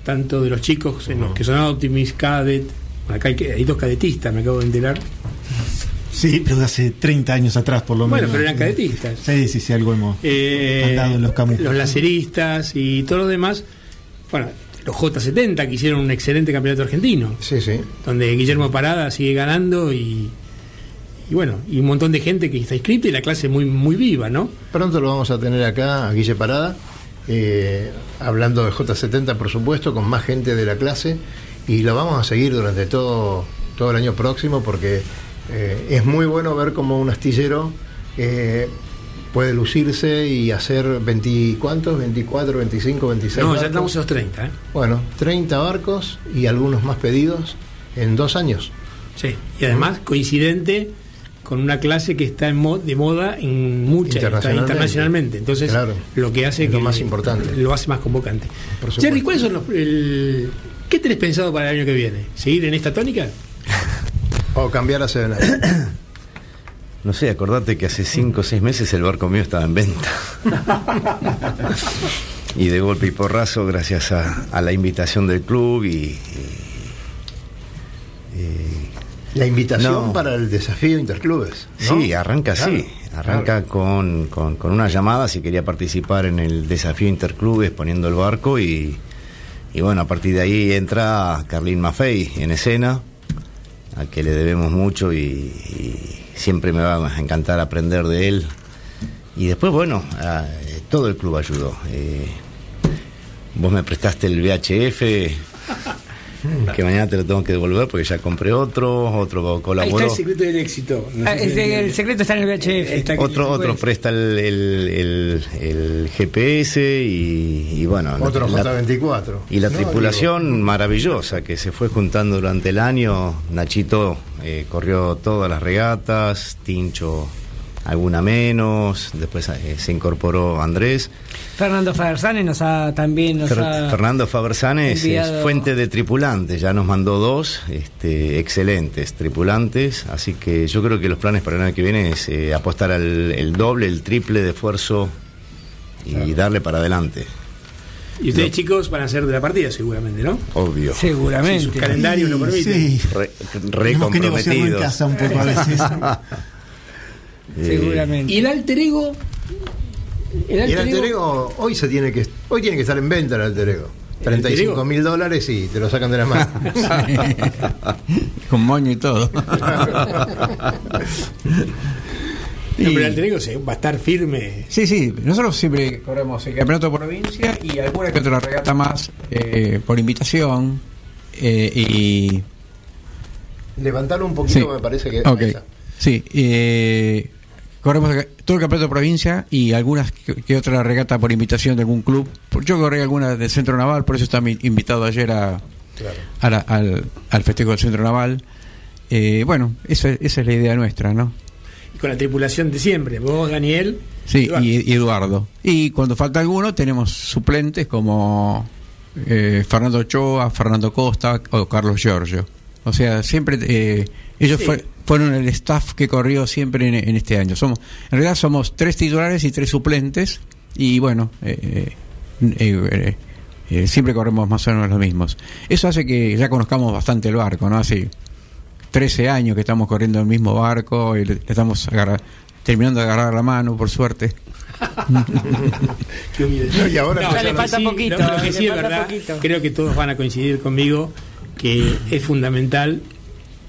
tanto de los chicos en los que son Optimis, Cadet, acá hay, dos cadetistas, me acabo de enterar. Sí, pero de hace 30 años atrás, por lo Bueno, menos. pero eran cadetistas. Sí, sí, sí, algo hemos Eh, andado en los camus. los laceristas y todo lo demás. Bueno, los J70 que hicieron un excelente campeonato argentino, Sí, sí. donde Guillermo Parada sigue ganando y, y bueno, y un montón de gente que está inscrita y la clase muy muy viva, ¿no? Pronto lo vamos a tener acá a Guille Parada, eh, hablando de J70, por supuesto, con más gente de la clase, y lo vamos a seguir durante todo, todo el año próximo, porque eh, es muy bueno ver cómo un astillero eh, puede lucirse y hacer 20, ¿cuántos? 24, 25, 26. No, ya estamos a los 30, ¿eh? Bueno, 30 barcos y algunos más pedidos en dos años. Sí, y además coincidente con una clase que está en mo- de moda en muchas está Internacionalmente. internacionalmente. Entonces, Claro. lo que hace Es lo que más importante. lo hace más convocante. Jerry, ¿cuáles son los el- qué tenés pensado para el año que viene? ¿Seguir en esta tónica? O cambiar a Seven No sé, acordate que hace cinco o seis meses el barco mío estaba en venta. y de golpe y porrazo, gracias a, a la invitación del club y. y- y- La invitación No. para el desafío Interclubes. ¿no? Sí, arranca Claro, así. Arranca con, con- con una llamada si quería participar en el desafío Interclubes poniendo el barco y, y bueno, a partir de ahí entra Carlín Maffei en escena, al que le debemos mucho y, siempre me va a encantar aprender de él. Y después, bueno, eh, todo el club ayudó. Eh, vos me prestaste el VHF, que mañana te lo tengo que devolver porque ya compré otro, otro Ahí está colaboró. el secreto del éxito. No sé Ah, si el, secreto está en el VHF. Está aquí. Otro, otro presta el, el- el- el GPS y, y bueno, Otro la- J24. y la No, tripulación maravillosa que se fue juntando durante el año. Nachito eh, corrió todas las regatas, Tincho alguna menos, después eh, se incorporó Andrés. Fernando Fabersane nos ha también nos Fer- ha Fernando Fabersanes es fuente de tripulantes, ya nos mandó dos este, excelentes tripulantes, así que yo creo que los planes para el año que viene es eh, apostar al el doble, el triple de esfuerzo y darle para adelante, Y ustedes, chicos, van a ser de la partida, seguramente, ¿no? obvio. Si seguramente. sus calendarios lo permiten. Sí, Re, re tenemos que negociarlo en comprometidos. casa un poco a veces. Eh, seguramente. ¿Y el alter ego? El Y el alter ego, ego hoy se tiene que hoy tiene que estar en venta el alter ego. ¿El alter 35 ego? mil dólares y te lo sacan de la mano. Con moño y todo. No, pero el alter ego se- va a estar firme. Sí, sí, nosotros siempre corremos el campeonato por provincia y alguna que otra regata más eh, por invitación. eh, y. Levantarlo un poquito Sí. me parece que Ok. esa. Sí, eh, corremos todo el campeonato de provincia y algunas que, que otra regata por invitación de algún club. Yo corrí alguna del Centro Naval, por eso estaba invitado ayer a, Claro. a la- al, al festejo del Centro Naval. Eh, bueno, esa, esa es la idea nuestra, ¿no? Y con la tripulación de siempre. Vos, Daniel. Sí, Eduardo. y, y Eduardo. Y cuando falta alguno, tenemos suplentes como eh, Fernando Ochoa, Fernando Costa o Carlos Giorgio. O sea, siempre eh, ellos Sí. Fueron el staff que corrió siempre en, en este año. Somos, en realidad somos tres titulares y tres suplentes. Y bueno, eh, eh, eh, eh, siempre corremos más o menos los mismos. Eso hace que ya conozcamos bastante el barco, ¿no? Hace 13 años que estamos corriendo el mismo barco y le, le estamos agarra- terminando de agarrar la mano, por suerte. No, y ahora No, ya le falta sí- poquito, Lo, lo que le sí es falta verdad, poquito. creo que todos van a coincidir conmigo que es fundamental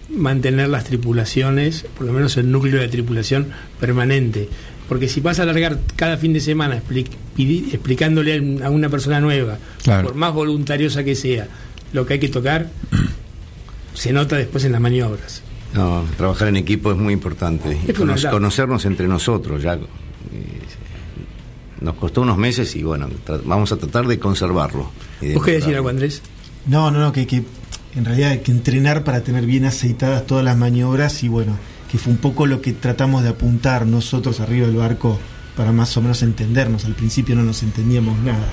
mantener las tripulaciones, por lo menos el núcleo de tripulación permanente. Porque si vas a alargar cada fin de semana expli- explicándole a una persona nueva, Claro. por más voluntariosa que sea, lo que hay que tocar se nota después en las maniobras. No, trabajar en equipo es muy importante. Y conocernos entre nosotros ya. eh, Nos costó unos meses y bueno, vamos a tratar de conservarlo. y de ¿Vos qué decís mejorarlo. algo, Andrés? No, no, no, que, que en realidad hay que entrenar para tener bien aceitadas todas las maniobras y bueno, que fue un poco lo que tratamos de apuntar nosotros arriba del barco para más o menos entendernos. Al principio no nos entendíamos nada.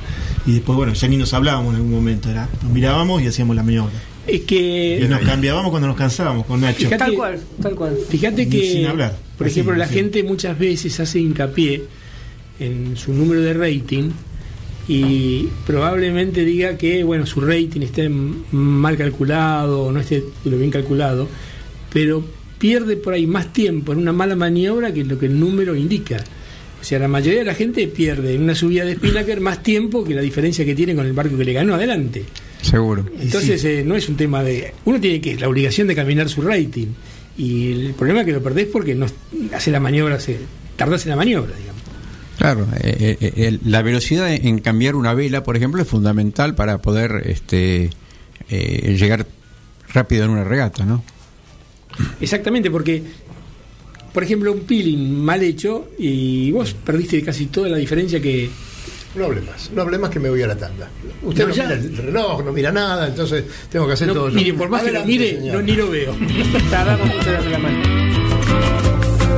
Y después, bueno, ya ni nos hablábamos en algún momento, era, nos mirábamos y hacíamos la maniobra. Es que. Y nos cambiábamos cuando nos cansábamos con Nacho. Fíjate- Tal cual, tal cual. Fíjate que, Sin hablar. por Así, ejemplo, la sí. gente muchas veces hace hincapié en su número de rating y probablemente diga que, bueno, su rating esté mal calculado o no esté lo bien calculado, pero pierde por ahí más tiempo en una mala maniobra que lo que el número indica. O sea, la mayoría de la gente pierde en una subida de Spinnaker más tiempo que la diferencia que tiene con el barco que le ganó adelante. Seguro. Entonces eh, no es un tema de... Uno tiene que la obligación de caminar su rating. Y el problema es que lo perdés porque no hace la maniobra, se, tardás en la maniobra, digamos. Claro, eh, eh, eh, la velocidad en cambiar una vela, por ejemplo, es fundamental para poder este, eh, llegar rápido en una regata, ¿no? Exactamente, porque, por ejemplo, un peeling mal hecho y vos perdiste casi toda la diferencia que... No hable más, no hable más que me voy a la tanda. Usted No, no, ya. mira el reloj, no mira nada, entonces tengo que hacer No, todo yo. mire, por más que lo Adelante, mire, no, ni lo veo. Tardamos mucho la mano.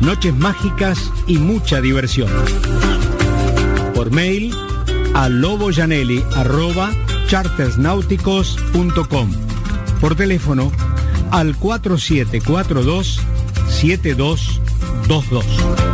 noches mágicas y mucha diversión. Por mail a loboyanelli.chartersnáuticos.com. Por teléfono al 4742 7222.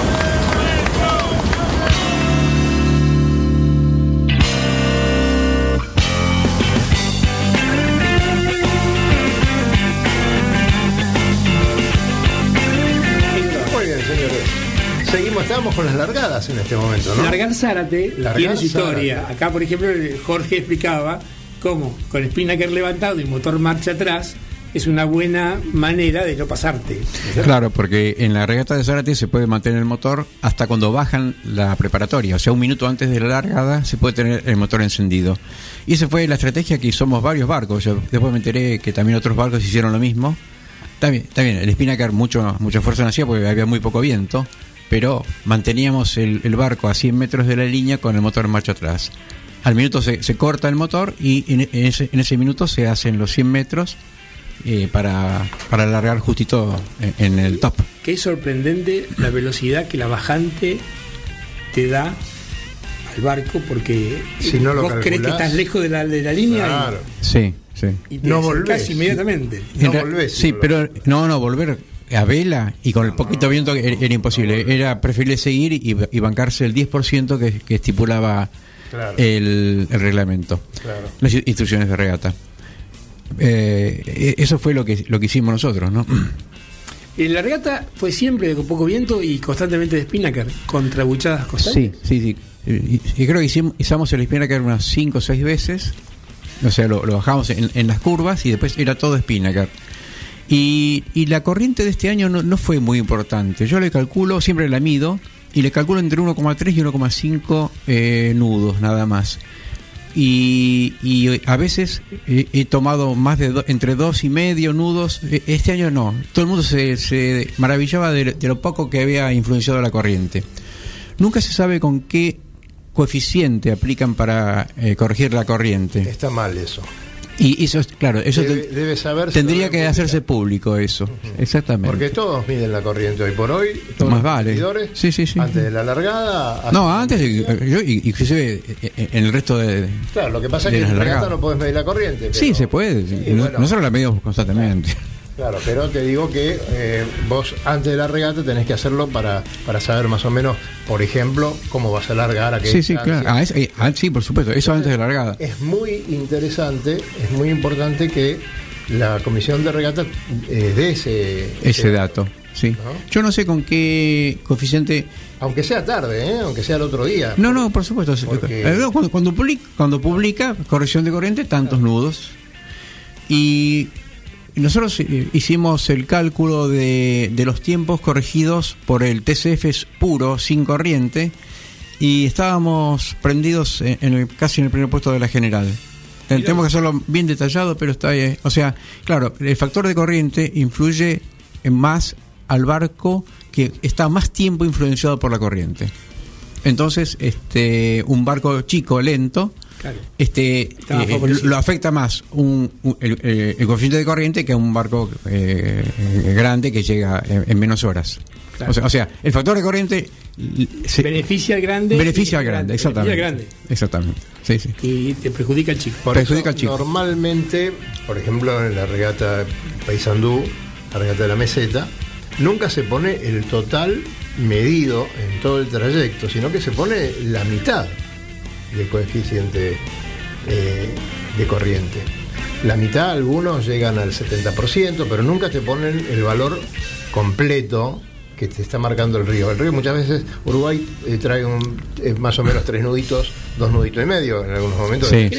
Estamos con las largadas en este momento, ¿no? Largar Zárate Largar tiene su Zárate. historia. Acá, por ejemplo, Jorge explicaba cómo con Spinnaker levantado y motor marcha atrás es una buena manera de no pasarte. Claro, porque en la regata de Zárate se puede mantener el motor hasta cuando bajan la preparatoria, o sea, un minuto antes de la largada se puede tener el motor encendido. Y esa fue la estrategia que somos varios barcos. Yo después me enteré que también otros barcos hicieron lo mismo. Está bien, el Spinnaker mucho, mucho esfuerzo no hacía porque había muy poco viento, pero manteníamos el, el barco a 100 metros de la línea con el motor en marcha atrás. Al minuto se, se corta el motor y en, en ese, en ese minuto se hacen los 100 metros eh, para, para alargar justito en, en el top. Es sorprendente la velocidad que la bajante te da al barco porque Si no lo vos crees que calculás. estás lejos de la, de la línea y- Claro. Sí, sí. y, te No volvés. inmediatamente. No En volvés, Sí, pero no, no, volver a vela y con el poquito viento era, era imposible. Era preferible seguir y, y bancarse el 10% que, que estipulaba Claro. el, el reglamento, Claro. las instrucciones de regata. Eh, eso fue lo que lo que hicimos nosotros, ¿no? Eh, La regata fue siempre con poco viento y constantemente de Spinnaker, contra buchadas constantes. Sí, sí, sí. Y, y creo que hicimos, usamos el Spinnaker unas 5 o 6 veces. O sea, lo, lo bajamos en, en las curvas y después era todo Spinnaker. Y, y la corriente de este año no, no fue muy importante. Yo le calculo, siempre la mido, y le calculo entre 1,3 y 1,5 eh, nudos nada más. Y, y a veces he, tomado más de entre dos y medio nudos. E- Este año no. Todo el mundo se, se maravillaba de, de lo poco que había influenciado la corriente. Nunca se sabe con qué coeficiente aplican para eh, corregir la corriente. Está mal eso. Y eso, es- claro, eso Debe- te- debe saberse, tendría que hacerse público eso. Exactamente. Porque todos miden la corriente hoy por hoy. Todos Más los vale. Sí, sí, sí. Antes de la largada. No, la antes, eh, yo inclusive eh, en el resto de... Claro, lo que pasa es que en regata largadas. no podés medir la corriente. Sí, pero- se puede. Sí, No- bueno, Nosotros la medimos constantemente. Claro, pero te digo que eh, vos antes de la regata tenés que hacerlo para, para saber más o menos, por ejemplo, cómo vas a largar, a qué Sí, sí, claro. Ah, es- eh, ah, sí, por supuesto. Eso antes de la largada. Es muy interesante, es muy importante que la comisión de regata eh, dé ese, Ese dato, sí. ¿No? Yo no sé con qué coeficiente... Aunque sea tarde, ¿eh? aunque sea el otro día. No, no, por supuesto. Porque- Eh, Cuando, cuando, publica, cuando publica corrección de corriente, tantos nudos. Y nosotros eh, hicimos el cálculo de, de los tiempos corregidos por el TCF puro, sin corriente, y estábamos prendidos en, en el- casi en el primer puesto de la general. Eh, Tenemos que hacerlo bien detallado, pero está ahí. O sea, claro, el factor de corriente influye en más al barco que está más tiempo influenciado por la corriente. Entonces, este, un barco chico, lento, Claro. este, eh, favorecido. lo afecta más un, un- el, eh, el coeficiente de corriente que un barco eh, grande que llega en, en menos horas. Claro. O, sea, o sea, el factor de corriente se- Beneficia al grande. beneficia al grande, exactamente. grande. Exactamente. Sí, sí. Y te perjudica al chico. Por perjudica eso, al chico. Normalmente, por ejemplo, en la regata Paysandú, la regata de la meseta, nunca se pone el total medido en todo el trayecto, sino que se pone la mitad del coeficiente eh, de corriente. La mitad, algunos llegan al 70%, pero nunca te ponen el valor completo que te está marcando el río. El río muchas veces, Uruguay eh, trae un, eh, más o menos tres nuditos, dos nuditos y medio en algunos momentos. Sí,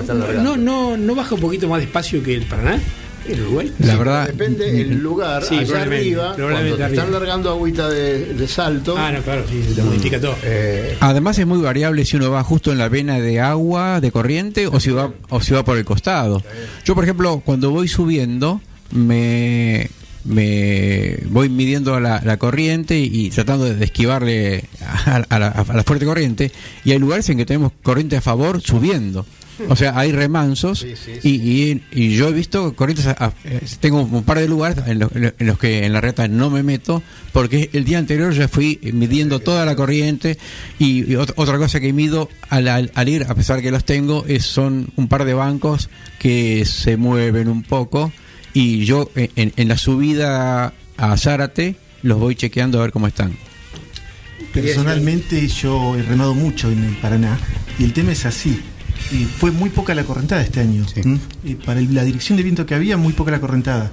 están largando. no, no, no baja un poquito más despacio que el Paraná, el Uruguay. La Sí, verdad- Depende el lugar. Sí, allá arriba, cuando te están largando agüita de, de salto. Ah, no, claro, sí, se te modifica todo. eh, Además es muy variable si uno va justo en la vena de agua, de corriente, o si va, o si va por el costado. Yo, por ejemplo, cuando voy subiendo, me, me voy midiendo la, la corriente y, y tratando de esquivarle a, a la, a la fuerte corriente, y hay lugares en que tenemos corriente a favor subiendo. O sea, hay remansos Sí, sí, y, y- y yo he visto corrientes, a- a- eh, tengo un par de lugares en los, en los que en la reta no me meto porque el día anterior ya fui midiendo toda la corriente y, y ot- otra cosa que mido al, al- al ir, a pesar que los tengo, es, son un par de bancos que se mueven un poco y yo en, en- en la subida a Zárate los voy chequeando a ver cómo están. Personalmente yo he remado mucho en el Paraná y el tema es así. Y fue muy poca la correntada este año. Sí. ¿m? Y para el- la dirección de viento que había, muy poca la correntada.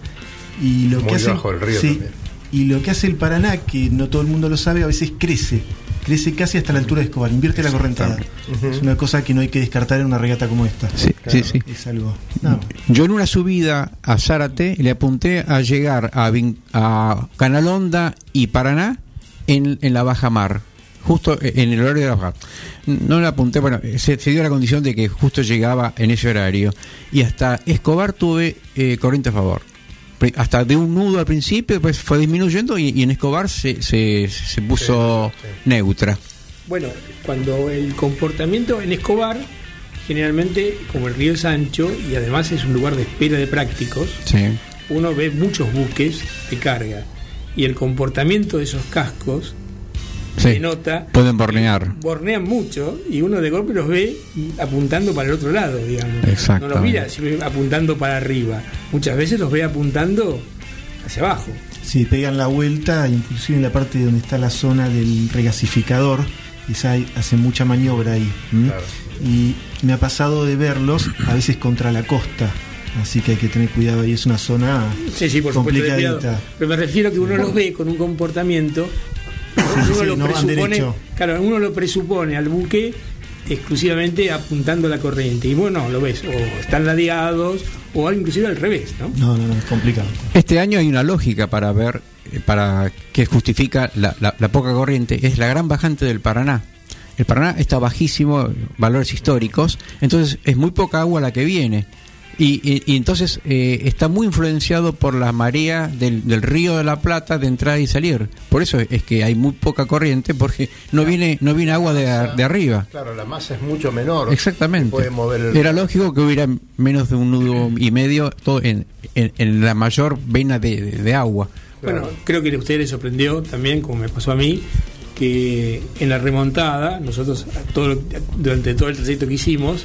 Y lo Muy que hace, bajo el río sí, también. Y lo que hace el Paraná, que no todo el mundo lo sabe, a veces crece. Crece casi hasta la altura de Escobar, invierte la correntada. Es una cosa que no hay que descartar en una regata como esta. Sí, sí, sí. Es algo. no. Yo en una subida a Zárate le apunté a llegar a, Vin- a Canalonda y Paraná en, en la baja mar, justo en el horario de la baja. No le apunté, bueno, se, se dio la condición de que justo llegaba en ese horario. Y hasta Escobar tuve eh, corriente a favor. Hasta de un nudo al principio, después fue disminuyendo y, y en Escobar se, se, se puso neutra. Bueno, cuando el comportamiento en Escobar, generalmente, como el río es ancho y además es un lugar de espera de prácticos, Sí. uno ve muchos buques de carga. Y el comportamiento de esos cascos Sí. denota. Pueden bornear. Bornean mucho y uno de golpe los ve apuntando para el otro lado, digamos. No Exactamente. los mira apuntando para arriba. Muchas veces los ve apuntando hacia abajo. Si pegan la vuelta, inclusive en la parte donde está la zona del regasificador, esa hace mucha maniobra ahí. Y me ha pasado de verlos a veces contra la costa, Así que hay que tener cuidado ahí, es una zona Sí, sí, por supuesto. complicadita. cuidado. Pero me refiero a que uno los ve con un comportamiento. uno sí, lo no presupone, claro, uno lo presupone al buque exclusivamente apuntando la corriente. Y bueno, lo ves, o están ladeados, o inclusive al revés, ¿no? No, no, no, es complicado. Este año hay una lógica para ver, eh, para que justifica la, la- la poca corriente, es la gran bajante del Paraná. El Paraná está bajísimo, valores históricos, entonces es muy poca agua la que viene. Y, y- y entonces eh, está muy influenciado por la marea del, del río de la Plata de entrar y salir. Por eso es que hay muy poca corriente, porque no viene no viene agua de, de arriba. Claro, la masa es mucho menor. Exactamente. Puede mover el- Era lógico que hubiera menos de un nudo y medio todo en, en- en la mayor vena de, de- de agua. Bueno, creo que a ustedes les sorprendió también, como me pasó a mí, que en la remontada, nosotros todo, lo- durante todo el trayecto que hicimos,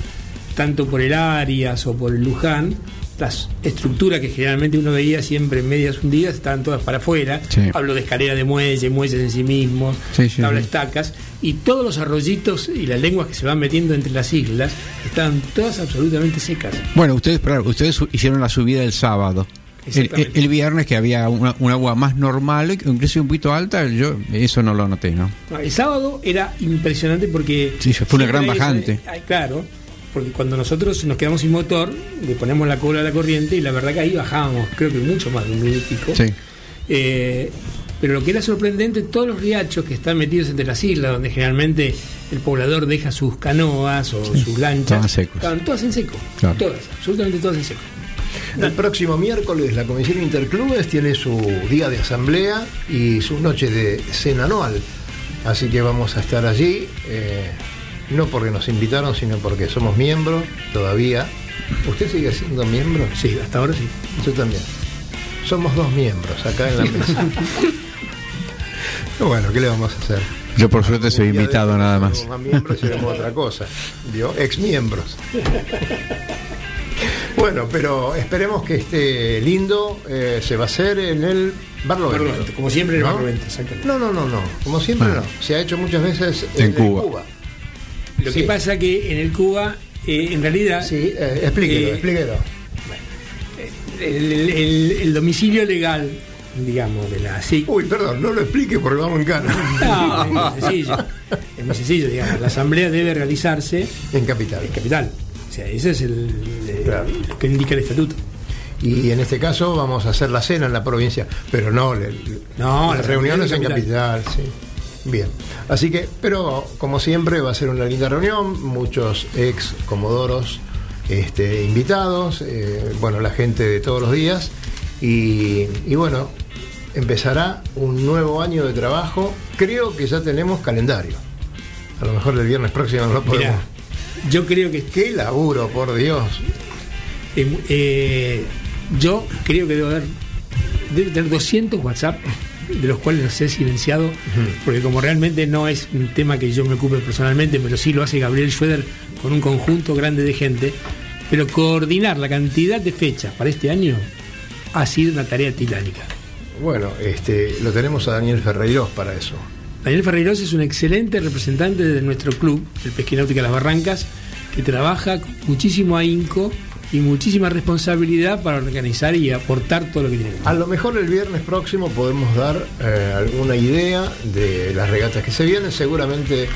tanto por el Arias o por el Luján, las estructuras que generalmente uno veía siempre medias hundidas estaban todas para afuera. Sí. Hablo de escalera de muelle, muelles en sí mismos, Sí, sí, tabla estacas, y todos los arroyitos y las lenguas que se van metiendo entre las islas estaban todas absolutamente secas. Bueno, ustedes, ustedes hicieron la subida el sábado. El, el- viernes que había una, un agua más normal, incluso un poquito alta, yo eso no lo noté, ¿no? El sábado era impresionante porque. Sí, fue una gran ese- bajante. ay, claro, porque cuando nosotros nos quedamos sin motor, le ponemos la cola a la corriente y la verdad que ahí bajábamos, creo que mucho más de un minuto y pico. Sí. Eh, pero lo que era sorprendente, todos los riachos que están metidos entre las islas, donde generalmente el poblador deja sus canoas o sus lanchas, estaban secos. estaban todas en seco. Claro. Todas, absolutamente todas en seco. El próximo miércoles la Comisión Interclubes tiene su día de asamblea y sus noches de cena anual. Así que vamos a estar allí, eh, no porque nos invitaron, sino porque somos miembros todavía. ¿Usted sigue siendo miembro? Sí, hasta ahora sí. Yo también. Somos dos miembros acá en la mesa. bueno, ¿qué le vamos a hacer? Yo por suerte soy invitado nada no más. somos más miembros y haremos otra cosa. ¿Vio? Ex miembros. Bueno, pero esperemos que esté lindo. eh, se va a hacer en el Barlovento. Barlovento, como siempre en el ¿No? Barlovento, exactamente. No, no, no, no. Como siempre Bueno. no. Se ha hecho muchas veces En Cuba. Lo Sí. que pasa que en el Cuba, eh, en realidad, Sí, eh, explíquelo, Eh, explíquelo. el, el- el- el domicilio legal, digamos, de la SIC. Uy, perdón, no lo explique porque vamos en cana. No, es muy sencillo. Es muy sencillo, digamos. La asamblea debe realizarse en capital. en capital. O sea, ese es el, Claro. lo que indica el estatuto. Y en este caso vamos a hacer la cena en la provincia, pero no, le- No, las la reuniones en en capital, sí. Bien. Así que, pero como siempre va a ser una linda reunión, muchos ex comodoros este, invitados, eh, bueno, la gente de todos los días, y, y bueno, empezará un nuevo año de trabajo, creo que ya tenemos calendario. A lo mejor el viernes próximo no lo podemos. Yo creo que Qué laburo, por Dios. eh, eh, yo creo que debo haber debe tener 200 WhatsApp de los cuales los he silenciado porque como realmente no es un tema que yo me ocupe personalmente pero sí lo hace Gabriel Schroeder con un conjunto grande de gente pero coordinar la cantidad de fechas para este año ha sido una tarea titánica Bueno, este, lo tenemos a Daniel Ferreiros para eso. Daniel Ferreiros es un excelente representante de nuestro club, el Pesquináutica Las Barrancas, que trabaja con muchísimo ahínco y muchísima responsabilidad para organizar y aportar todo lo que tiene. A lo mejor el viernes próximo podemos dar eh, alguna idea de las regatas que se vienen. Seguramente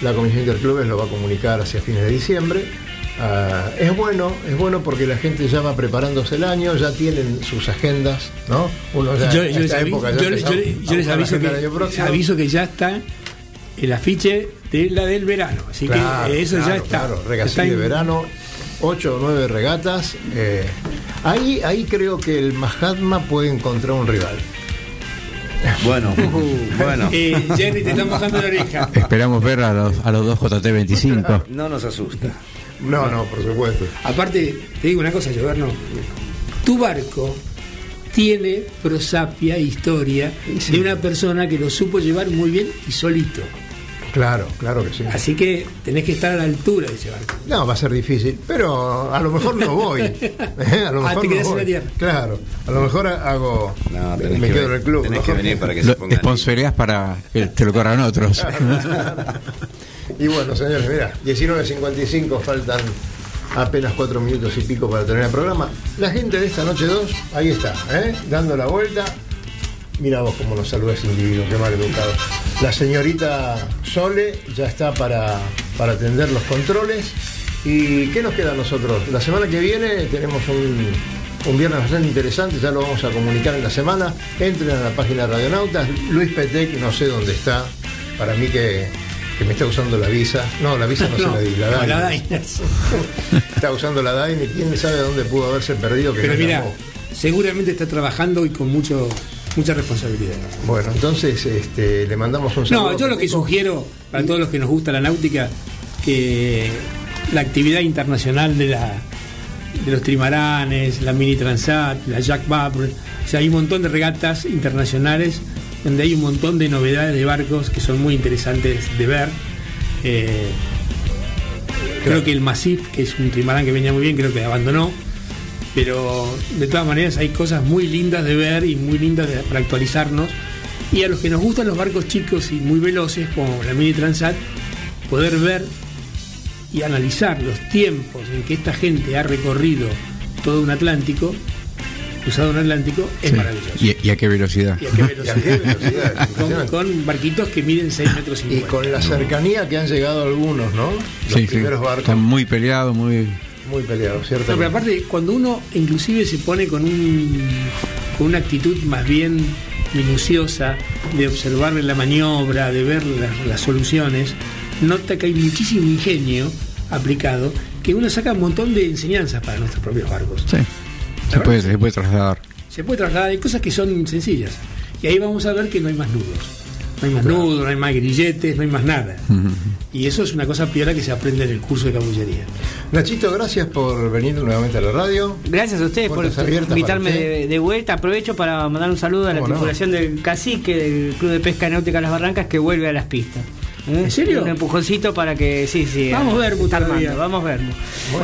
la Comisión Interclubes lo va a comunicar hacia fines de diciembre. Ah, es bueno, es bueno porque la gente ya va preparándose el año, ya tienen sus agendas, ¿no? Uno ya Yo, yo les, esta avi- época ya yo les- yo aviso, que, aviso ya está el afiche de la del verano, así Claro, que eso ya está. Claro, Está de en- verano, 8 o 9 regatas. eh, ahí, ahí creo que el Mahatma puede encontrar un rival. Bueno, bueno. Eh, Jerry, te están bajando la oreja. Esperamos ver a los, a los dos JT25. No nos asusta. No, no, por supuesto. Aparte, te digo una cosa, Lloverno. Tu barco tiene prosapia, historia de una persona que lo supo llevar muy bien y solito. Claro, claro que sí. Así que tenés que estar a la altura de ese barco. No, va a ser difícil, pero a lo mejor no voy. ¿eh? A lo Ah, mejor te no quedás en voy. la tierra. Claro, a lo mejor hago. No, tenés me que, quedo en el club. tenés mejor que venir para que se Lo pongan. sponsoreás para que te lo corran otros. Y bueno, señores, mira, 19.55 faltan apenas cuatro minutos y pico para terminar el programa. La gente de esta noche 2, ahí está, ¿eh? dando la vuelta. Mira vos cómo nos saluda ese individuo, qué mal educado. La señorita Sole ya está para, para atender los controles. ¿Y qué nos queda a nosotros? La semana que viene tenemos un, un viernes bastante interesante, ya lo vamos a comunicar en la semana. Entren a la página de Radionautas. Luis Petec, no sé dónde está. Para mí que, que me está usando la visa. No, la visa no, se la di, la no, DAI. la. Está usando la DAI y quién sabe dónde pudo haberse perdido. Que Pero no mira, llamó. seguramente está trabajando y con mucho mucha responsabilidad. Bueno, entonces este, le mandamos un saludo. No, yo lo que sugiero para todos los que nos gusta la náutica, que la actividad internacional de la de los trimaranes, la mini transat, la Jack Barbr, o sea, hay un montón de regatas internacionales donde hay un montón de novedades de barcos que son muy interesantes de ver. Eh, Creo que el Massif, que es un trimarán que venía muy bien, creo que abandonó. Pero de todas maneras hay cosas muy lindas de ver y muy lindas de- para actualizarnos. Y a los que nos gustan los barcos chicos y muy veloces, como la Mini Transat, poder ver y analizar los tiempos en que esta gente ha recorrido todo un Atlántico, cruzado un Atlántico, es Sí. maravilloso. ¿Y, y a qué velocidad? Y a qué velocidad. Y a qué velocidad, es con, barquitos que miden 6 metros Y 50. con la cercanía que han llegado algunos, ¿no? Los Sí, sí. primeros barcos Están muy peleados, muy... muy peleados, ¿cierto? No, pero aparte, cuando uno inclusive se pone con, un, con una actitud más bien minuciosa de observar la maniobra, de ver las, las soluciones, nota que hay muchísimo ingenio aplicado que uno saca un montón de enseñanzas para nuestros propios barcos. Sí. Se puede, se puede trasladar. Se puede trasladar, hay cosas que son sencillas. Y ahí vamos a ver que no hay más nudos. No hay más nudos, no hay más grilletes, no hay más nada. Y eso es una cosa piola que se aprende en el curso de cabullería. Nachito, gracias por venir nuevamente a la radio. Gracias a ustedes por invitarme de, de vuelta. Aprovecho para mandar un saludo a la tripulación del Cacique del Club de Pesca Náutica Las Barrancas que vuelve a las pistas. ¿Eh? ¿En serio? Un empujoncito para que. Sí, sí. Vamos a ver, armando, Vamos a ver.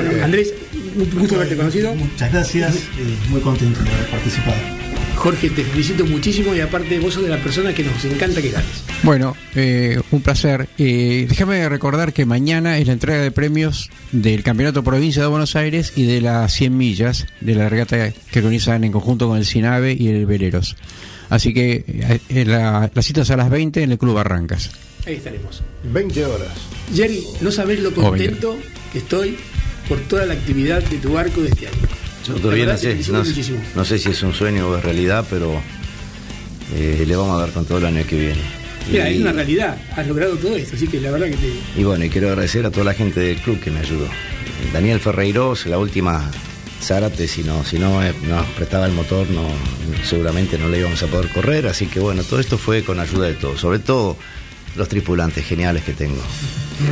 Bien. Andrés, un gusto haberte conocido. Muchas gracias, eh, muy contento de haber participado. Jorge, te felicito muchísimo y aparte vos sos de la persona que nos encanta que ganes. Bueno, eh, un placer. Eh, déjame recordar que mañana es la entrega de premios del Campeonato Provincia de Buenos Aires y de las 100 millas de la regata que organizan en conjunto con el Sinave y el Veleros. Así que eh, la, la cita es a las 20 en el Club Barrancas. Ahí estaremos. 20 horas. Jerry, no sabés lo contento que estoy por toda la actividad de tu barco de este año. No sé, felicito no, muchísimo. no sé si es un sueño o es realidad, pero eh, le vamos a dar con todo el año que viene. Mira, y, es una realidad. Has logrado todo esto, así que la verdad que te. y bueno, y quiero agradecer a toda la gente del club que me ayudó. Daniel Ferreiros, la última Zárate, si no, si no eh, nos prestaba el motor, no, seguramente no le íbamos a poder correr. Así que bueno, todo esto fue con ayuda de todos, sobre todo los tripulantes geniales que tengo.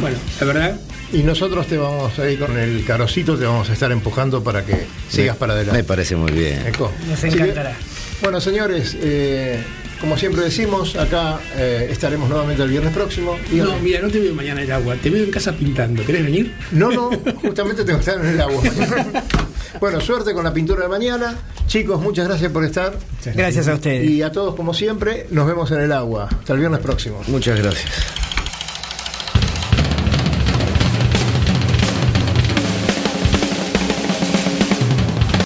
Bueno, la verdad, Y nosotros te vamos a ir con el carocito, te vamos a estar empujando para que sigas para Me adelante. parece muy bien. Eco. Nos encantará. bueno, señores, eh, como siempre decimos, acá eh, estaremos nuevamente el viernes próximo. Dígame. no, mira, no te veo mañana en el agua, te veo en casa pintando. ¿Querés venir? No, no, justamente tengo que estar en el agua. bueno, suerte con la pintura de mañana. Chicos, muchas gracias por estar. Gracias a ustedes. Y a todos, como siempre, nos vemos en el agua. Hasta el viernes próximo. Muchas gracias.